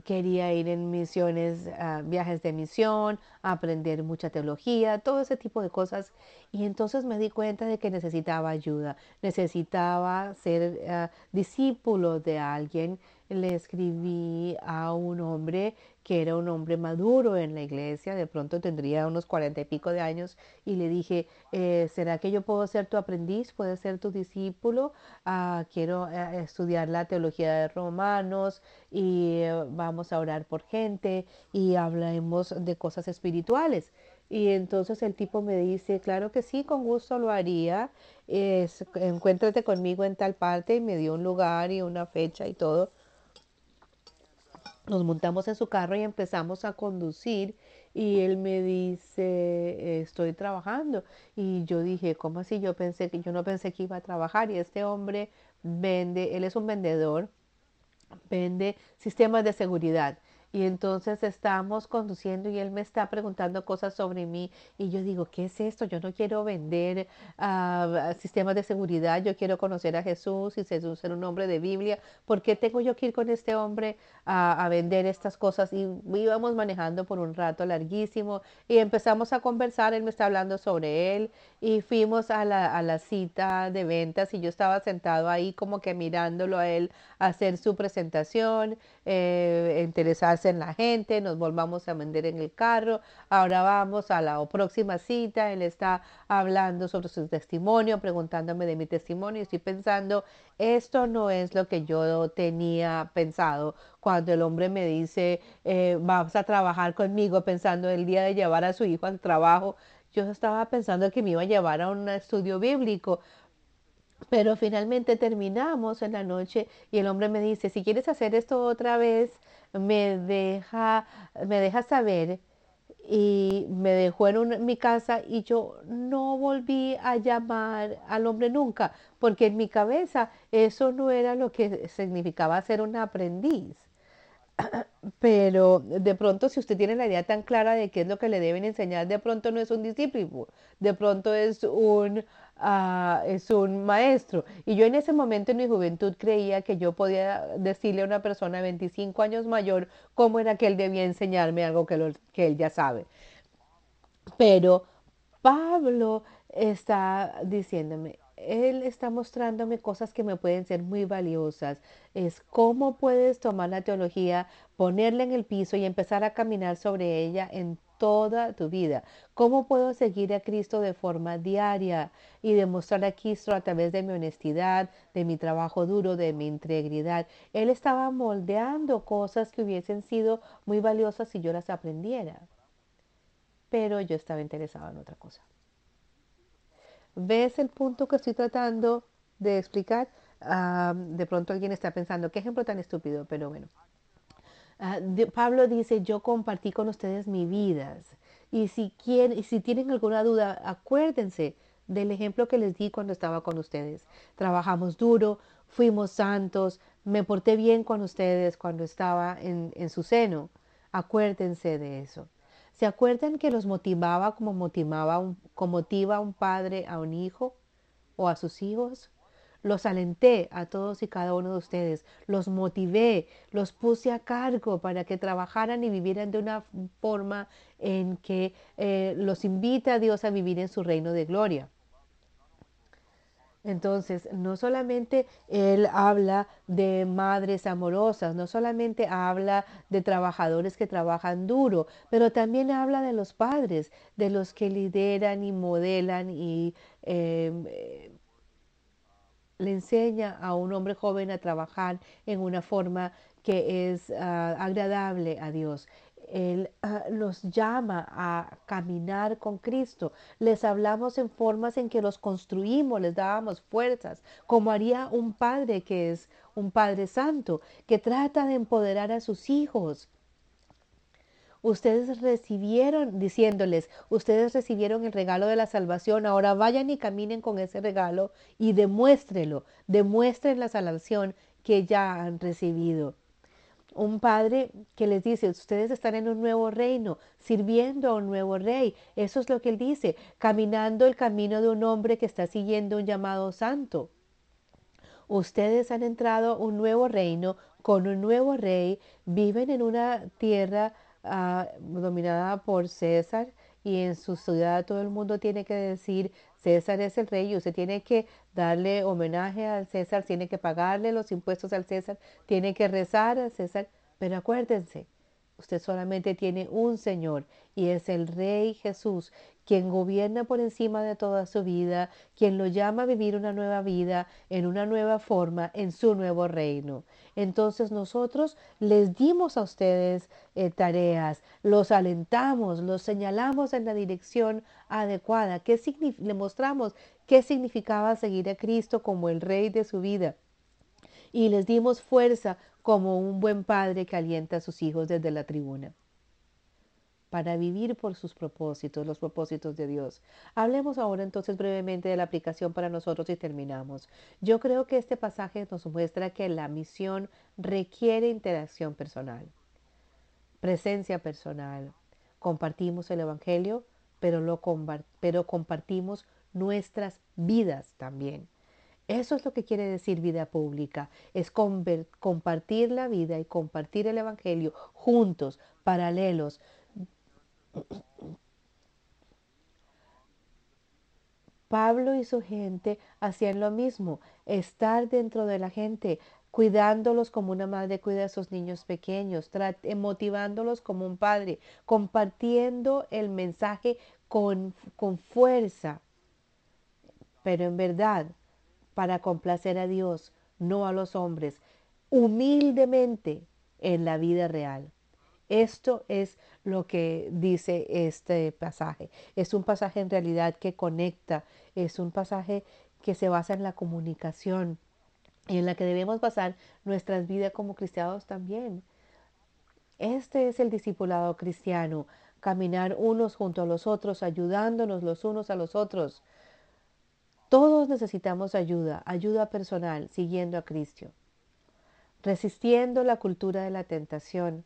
S1: quería ir en misiones, uh, viajes de misión, aprender mucha teología, todo ese tipo de cosas. Y entonces me di cuenta de que necesitaba ayuda, necesitaba ser uh, discípulo de alguien le escribí a un hombre que era un hombre maduro en la iglesia, de pronto tendría unos cuarenta y pico de años, y le dije, eh, ¿será que yo puedo ser tu aprendiz? ¿Puedo ser tu discípulo? Ah, quiero eh, estudiar la teología de Romanos y eh, vamos a orar por gente y hablemos de cosas espirituales. Y entonces el tipo me dice, claro que sí, con gusto lo haría. Es, encuéntrate conmigo en tal parte y me dio un lugar y una fecha y todo nos montamos en su carro y empezamos a conducir y él me dice, estoy trabajando. Y yo dije, ¿cómo así? Yo pensé que yo no pensé que iba a trabajar y este hombre vende, él es un vendedor, vende sistemas de seguridad. Y entonces estamos conduciendo y él me está preguntando cosas sobre mí y yo digo, ¿qué es esto? Yo no quiero vender uh, sistemas de seguridad, yo quiero conocer a Jesús y ser un hombre de Biblia. ¿Por qué tengo yo que ir con este hombre a, a vender estas cosas? Y íbamos manejando por un rato larguísimo y empezamos a conversar, él me está hablando sobre él y fuimos a la, a la cita de ventas y yo estaba sentado ahí como que mirándolo a él hacer su presentación, eh, interesarse en la gente, nos volvamos a vender en el carro, ahora vamos a la próxima cita, él está hablando sobre su testimonio, preguntándome de mi testimonio, y estoy pensando, esto no es lo que yo tenía pensado. Cuando el hombre me dice, eh, vamos a trabajar conmigo, pensando el día de llevar a su hijo al trabajo, yo estaba pensando que me iba a llevar a un estudio bíblico, pero finalmente terminamos en la noche y el hombre me dice, si quieres hacer esto otra vez, me deja, me deja saber. Y me dejó en mi casa y yo no volví a llamar al hombre nunca, porque en mi cabeza eso no era lo que significaba ser un aprendiz. Pero de pronto, si usted tiene la idea tan clara de qué es lo que le deben enseñar, de pronto no es un discípulo, de pronto es un es un maestro. Y yo en ese momento en mi juventud creía que yo podía decirle a una persona 25 años mayor cómo era que él debía enseñarme algo que, que él ya sabe. Pero Pablo está diciéndome, él está mostrándome cosas que me pueden ser muy valiosas. Es cómo puedes tomar la teología, ponerla en el piso y empezar a caminar sobre ella en toda tu vida. ¿Cómo puedo seguir a Cristo de forma diaria y demostrar a Cristo a través de mi honestidad, de mi trabajo duro, de mi integridad? Él estaba moldeando cosas que hubiesen sido muy valiosas si yo las aprendiera. Pero yo estaba interesado en otra cosa. ¿Ves el punto que estoy tratando de explicar? Ah, de pronto alguien está pensando, qué ejemplo tan estúpido, pero bueno. Ah, Pablo dice, yo compartí con ustedes mi vida. Y si, quieren, si tienen alguna duda, acuérdense del ejemplo que les di cuando estaba con ustedes. Trabajamos duro, fuimos santos, me porté bien con ustedes cuando estaba en, en su seno. Acuérdense de eso. ¿Se acuerdan que los motivaba como motivaba como motiva un padre a un hijo o a sus hijos? Los alenté a todos y cada uno de ustedes, los motivé, los puse a cargo para que trabajaran y vivieran de una forma en que eh, los invita a Dios a vivir en su reino de gloria. Entonces, no solamente él habla de madres amorosas, no solamente habla de trabajadores que trabajan duro, pero también habla de los padres, de los que lideran y modelan y em, le enseña a un hombre joven a trabajar en una forma que es ah, agradable a Dios. Él ah, nos llama a caminar con Cristo. Les hablamos en formas en que los construimos, les dábamos fuerzas, como haría un padre que es un Padre Santo, que trata de empoderar a sus hijos. Ustedes recibieron, diciéndoles, ustedes recibieron el regalo de la salvación, ahora vayan y caminen con ese regalo y demuéstrenlo, demuestren la salvación que ya han recibido un padre que les dice, ustedes están en un nuevo reino, sirviendo a un nuevo rey. Eso es lo que él dice, caminando el camino de un hombre que está siguiendo un llamado santo. Ustedes han entrado a un nuevo reino con un nuevo rey, viven en una tierra ah, dominada por César y en su ciudad todo el mundo tiene que decir César es el rey y usted tiene que darle homenaje al César, tiene que pagarle los impuestos al César, tiene que rezar al César, pero acuérdense, usted solamente tiene un Señor y es el Rey Jesús quien gobierna por encima de toda su vida, quien lo llama a vivir una nueva vida en una nueva forma, en su nuevo reino. Entonces nosotros les dimos a ustedes eh, tareas, los alentamos, los señalamos en la dirección adecuada, ¿Qué le mostramos qué significaba seguir a Cristo como el Rey de su vida. Y les dimos fuerza como un buen padre que alienta a sus hijos desde la tribuna para vivir por sus propósitos, los propósitos de Dios. Hablemos ahora entonces brevemente de la aplicación para nosotros y terminamos. Yo creo que este pasaje nos muestra que la misión requiere interacción personal, presencia personal. Compartimos el Evangelio, pero, lo pero compartimos nuestras vidas también. Eso es lo que quiere decir vida pública, es compartir la vida y compartir el Evangelio juntos, paralelos, Pablo y su gente hacían lo mismo, estar dentro de la gente, cuidándolos como una madre cuida a sus niños pequeños, eh, motivándolos como un padre, compartiendo el mensaje con, con fuerza, pero en verdad, para complacer a Dios, no a los hombres, humildemente en la vida real. Esto es lo que dice este pasaje. Es un pasaje en realidad que conecta, es un pasaje que se basa en la comunicación y en la que debemos basar nuestras vidas como cristianos también. Este es el discipulado cristiano, caminar unos junto a los otros, ayudándonos los unos a los otros. Todos necesitamos ayuda, ayuda personal, siguiendo a Cristo, resistiendo la cultura de la tentación,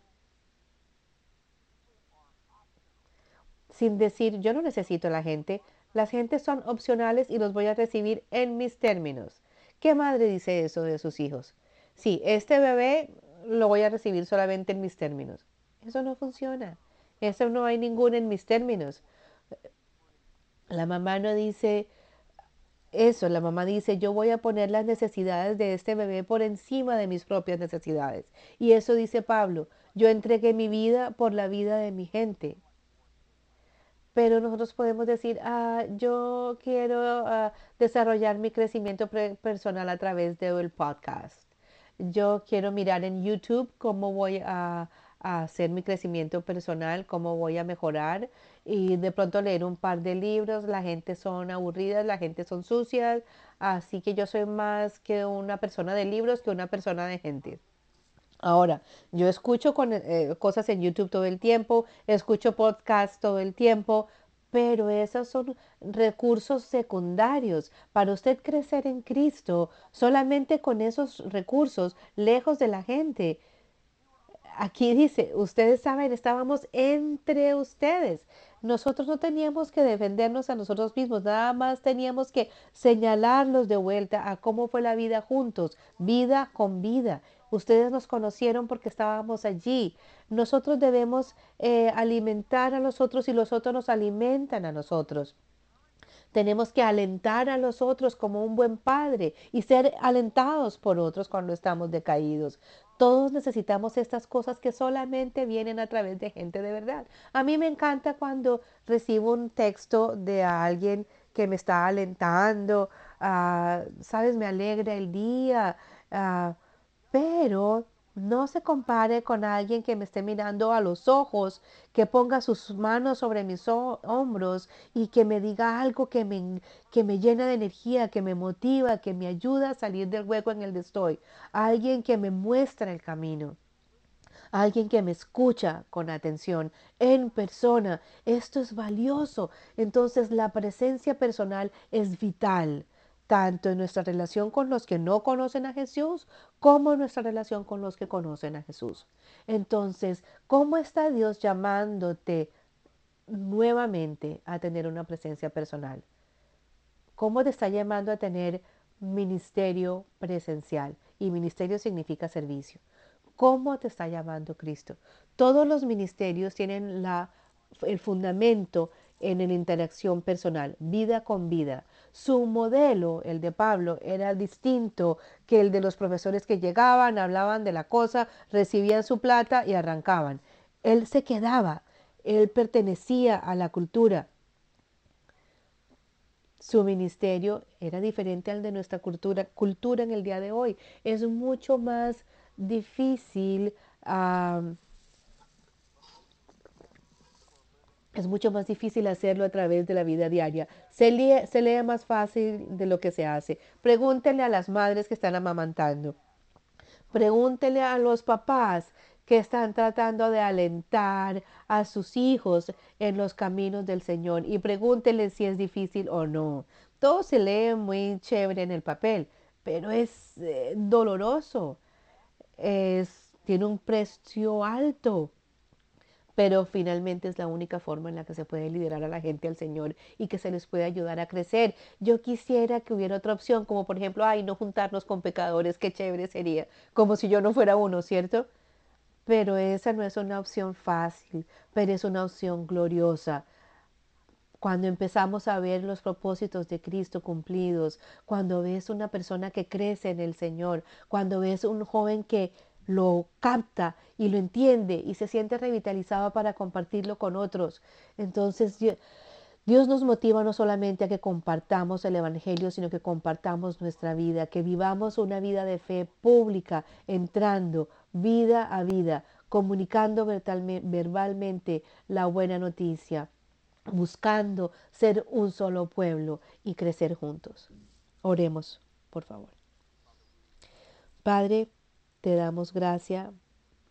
S1: sin decir yo no necesito a la gente, las gentes son opcionales y los voy a recibir en mis términos. ¿Qué madre dice eso de sus hijos? Sí, este bebé lo voy a recibir solamente en mis términos. Eso no funciona. Eso no hay ningún en mis términos. La mamá no dice eso, la mamá dice, yo voy a poner las necesidades de este bebé por encima de mis propias necesidades. Y eso dice Pablo, yo entregué mi vida por la vida de mi gente pero nosotros podemos decir, ah, yo quiero ah, desarrollar mi crecimiento personal a través del podcast. Yo quiero mirar en YouTube cómo voy a, hacer mi crecimiento personal, cómo voy a mejorar y de pronto leer un par de libros. La gente son aburridas, la gente son sucias, así que yo soy más que una persona de libros que una persona de gente. Ahora, yo escucho con, eh, cosas en YouTube todo el tiempo, escucho podcasts todo el tiempo, pero esos son recursos secundarios. Para usted crecer en Cristo, solamente con esos recursos, lejos de la gente. Aquí dice, ustedes saben, estábamos entre ustedes. Nosotros no teníamos que defendernos a nosotros mismos, nada más teníamos que señalarlos de vuelta a cómo fue la vida juntos, vida con vida. Ustedes nos conocieron porque estábamos allí. Nosotros debemos eh, alimentar a los otros y los otros nos alimentan a nosotros. Tenemos que alentar a los otros como un buen padre y ser alentados por otros cuando estamos decaídos. Todos necesitamos estas cosas que solamente vienen a través de gente de verdad. A mí me encanta cuando recibo un texto de alguien que me está alentando, ah, sabes, me alegra el día, ah, pero no se compare con alguien que me esté mirando a los ojos, que ponga sus manos sobre mis hombros y que me diga algo que me, que me llena de energía, que me motiva, que me ayuda a salir del hueco en el que estoy. Alguien que me muestra el camino. Alguien que me escucha con atención en persona. Esto es valioso. Entonces la presencia personal es vital tanto en nuestra relación con los que no conocen a Jesús como en nuestra relación con los que conocen a Jesús. Entonces, ¿cómo está Dios llamándote nuevamente a tener una presencia personal? ¿Cómo te está llamando a tener ministerio presencial? Y ministerio significa servicio. ¿Cómo te está llamando Cristo? Todos los ministerios tienen la, el fundamento en la interacción personal, vida con vida. Su modelo, el de Pablo, era distinto que el de los profesores que llegaban, hablaban de la cosa, recibían su plata y arrancaban. Él se quedaba, él pertenecía a la cultura. Su ministerio era diferente al de nuestra cultura, cultura en el día de hoy. Es mucho más difícil es mucho más difícil hacerlo a través de la vida diaria. Se lee, se lee más fácil de lo que se hace. Pregúntenle a las madres que están amamantando. Pregúntenle a los papás que están tratando de alentar a sus hijos en los caminos del Señor y pregúntenle si es difícil o no. Todo se lee muy chévere en el papel, pero es eh, doloroso. Es, tiene un precio alto pero finalmente es la única forma en la que se puede liderar a la gente al Señor y que se les puede ayudar a crecer. Yo quisiera que hubiera otra opción, como por ejemplo, ay, no juntarnos con pecadores, qué chévere sería, como si yo no fuera uno, ¿cierto? Pero esa no es una opción fácil, pero es una opción gloriosa. Cuando empezamos a ver los propósitos de Cristo cumplidos, cuando ves una persona que crece en el Señor, cuando ves un joven que lo capta y lo entiende y se siente revitalizado para compartirlo con otros. Entonces Dios nos motiva no solamente a que compartamos el Evangelio, sino que compartamos nuestra vida, que vivamos una vida de fe pública, entrando vida a vida, comunicando verbalmente la buena noticia, buscando ser un solo pueblo y crecer juntos. Oremos, por favor. Padre, te damos gracia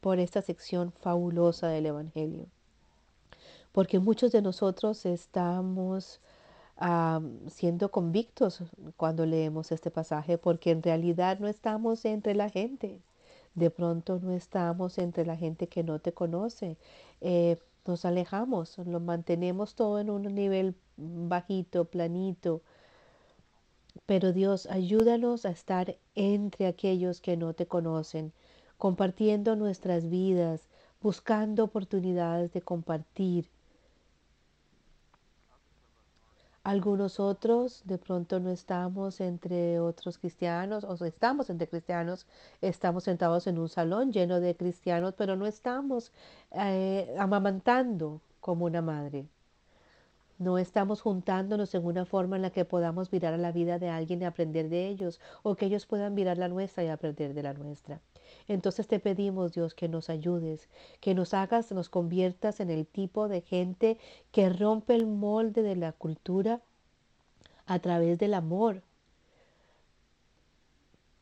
S1: por esta sección fabulosa del Evangelio, porque muchos de nosotros estamos siendo convictos cuando leemos este pasaje, porque en realidad no estamos entre la gente, de pronto no estamos entre la gente que no te conoce. Eh, nos alejamos, lo mantenemos todo en un nivel bajito, planito, pero Dios, ayúdanos a estar entre aquellos que no te conocen, compartiendo nuestras vidas, buscando oportunidades de compartir. Algunos otros de pronto no estamos entre otros cristianos, o estamos entre cristianos, estamos sentados en un salón lleno de cristianos, pero no estamos eh, amamantando como una madre. No estamos juntándonos en una forma en la que podamos mirar a la vida de alguien y aprender de ellos, o que ellos puedan mirar la nuestra y aprender de la nuestra. Entonces te pedimos, Dios, que nos ayudes, que nos hagas, nos conviertas en el tipo de gente que rompe el molde de la cultura a través del amor.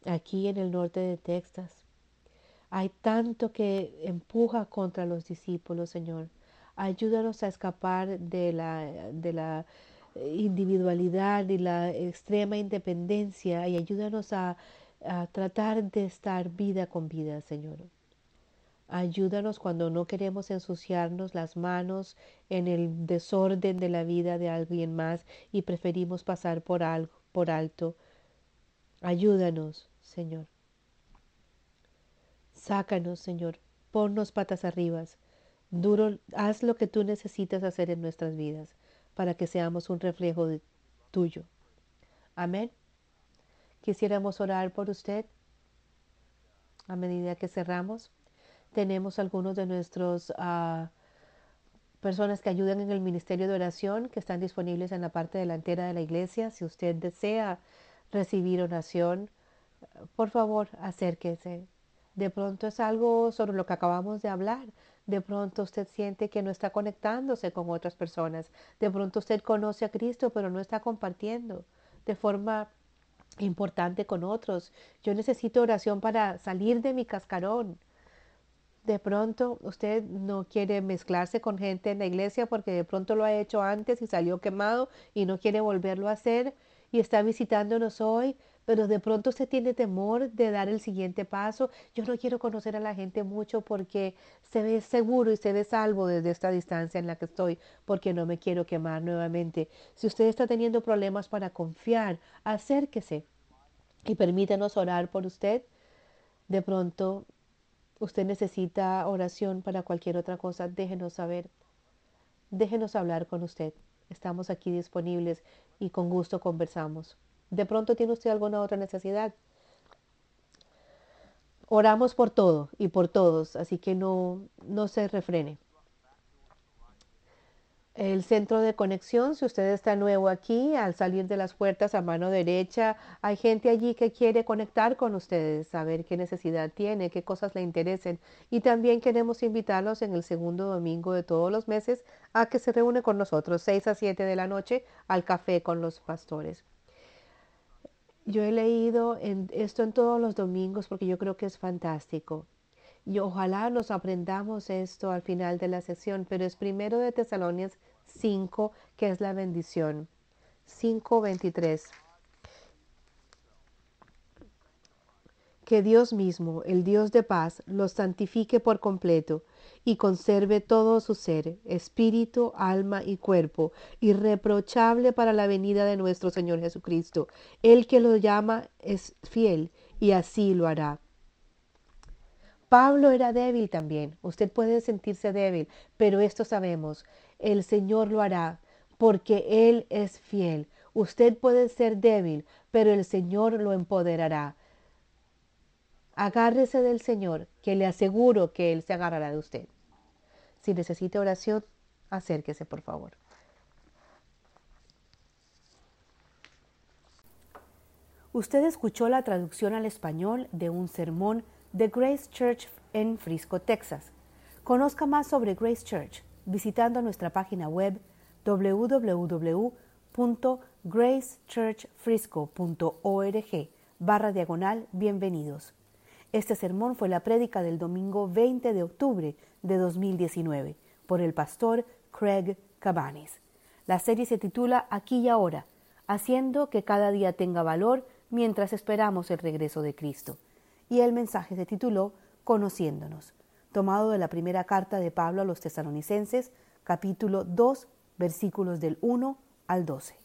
S1: Aquí en el norte de Texas hay tanto que empuja contra los discípulos, Señor Ayúdanos a escapar de la, de la individualidad y la extrema independencia y ayúdanos a, a tratar de estar vida con vida, Señor. Ayúdanos cuando no queremos ensuciarnos las manos en el desorden de la vida de alguien más y preferimos pasar por algo, por alto. Ayúdanos, Señor. Sácanos, Señor. Ponnos patas arriba Duro, haz lo que tú necesitas hacer en nuestras vidas para que seamos un reflejo de tuyo. Amén. Quisiéramos orar por usted a medida que cerramos. Tenemos algunos de nuestros uh, personas que ayudan en el ministerio de oración que están disponibles en la parte delantera de la iglesia. Si usted desea recibir oración, por favor, acérquese. De pronto es algo sobre lo que acabamos de hablar. De pronto usted siente que no está conectándose con otras personas. De pronto usted conoce a Cristo, pero no está compartiendo de forma importante con otros. Yo necesito oración para salir de mi cascarón. De pronto usted no quiere mezclarse con gente en la iglesia porque de pronto lo ha hecho antes y salió quemado y no quiere volverlo a hacer y está visitándonos hoy, pero de pronto usted tiene temor de dar el siguiente paso. Yo no quiero conocer a la gente mucho porque se ve seguro y se ve salvo desde esta distancia en la que estoy, porque no me quiero quemar nuevamente. Si usted está teniendo problemas para confiar, acérquese y permítanos orar por usted. De pronto usted necesita oración para cualquier otra cosa, déjenos saber. Déjenos hablar con usted. Estamos aquí disponibles y con gusto conversamos. De pronto tiene usted alguna otra necesidad. Oramos por todo y por todos, así que no, no se refrene el centro de conexión, si usted está nuevo aquí, al salir de las puertas a mano derecha, hay gente allí que quiere conectar con ustedes, saber qué necesidad tiene, qué cosas le interesen. Y también queremos invitarlos en el segundo domingo de todos los meses a que se reúne con nosotros, 6 a 7 de la noche, al café con los pastores. Yo he leído en, esto en todos los domingos porque yo creo que es fantástico. Y ojalá nos aprendamos esto al final de la sesión, pero es primero de Tesalonias 5, que es la bendición. 5.23. Que Dios mismo, el Dios de paz, los santifique por completo y conserve todo su ser, espíritu, alma y cuerpo, irreprochable para la venida de nuestro Señor Jesucristo. El que lo llama es fiel y así lo hará. Pablo era débil también. Usted puede sentirse débil, pero esto sabemos, el Señor lo hará porque Él es fiel. Usted puede ser débil, pero el Señor lo empoderará. Agárrese del Señor, que le aseguro que Él se agarrará de usted. Si necesita oración, acérquese, por favor.
S2: Usted escuchó la traducción al español de un sermón de Grace Church en Frisco, Texas. Conozca más sobre Grace Church visitando nuestra página web www.gracechurchfrisco.org barra diagonal bienvenidos. Este sermón fue la prédica del domingo 20 de octubre de 2019 por el pastor Craig Cabanis. La serie se titula Aquí y ahora, haciendo que cada día tenga valor mientras esperamos el regreso de Cristo y el mensaje se tituló Conociéndonos, tomado de la primera carta de Pablo a los tesalonicenses, capítulo 2, versículos del 1 al 12.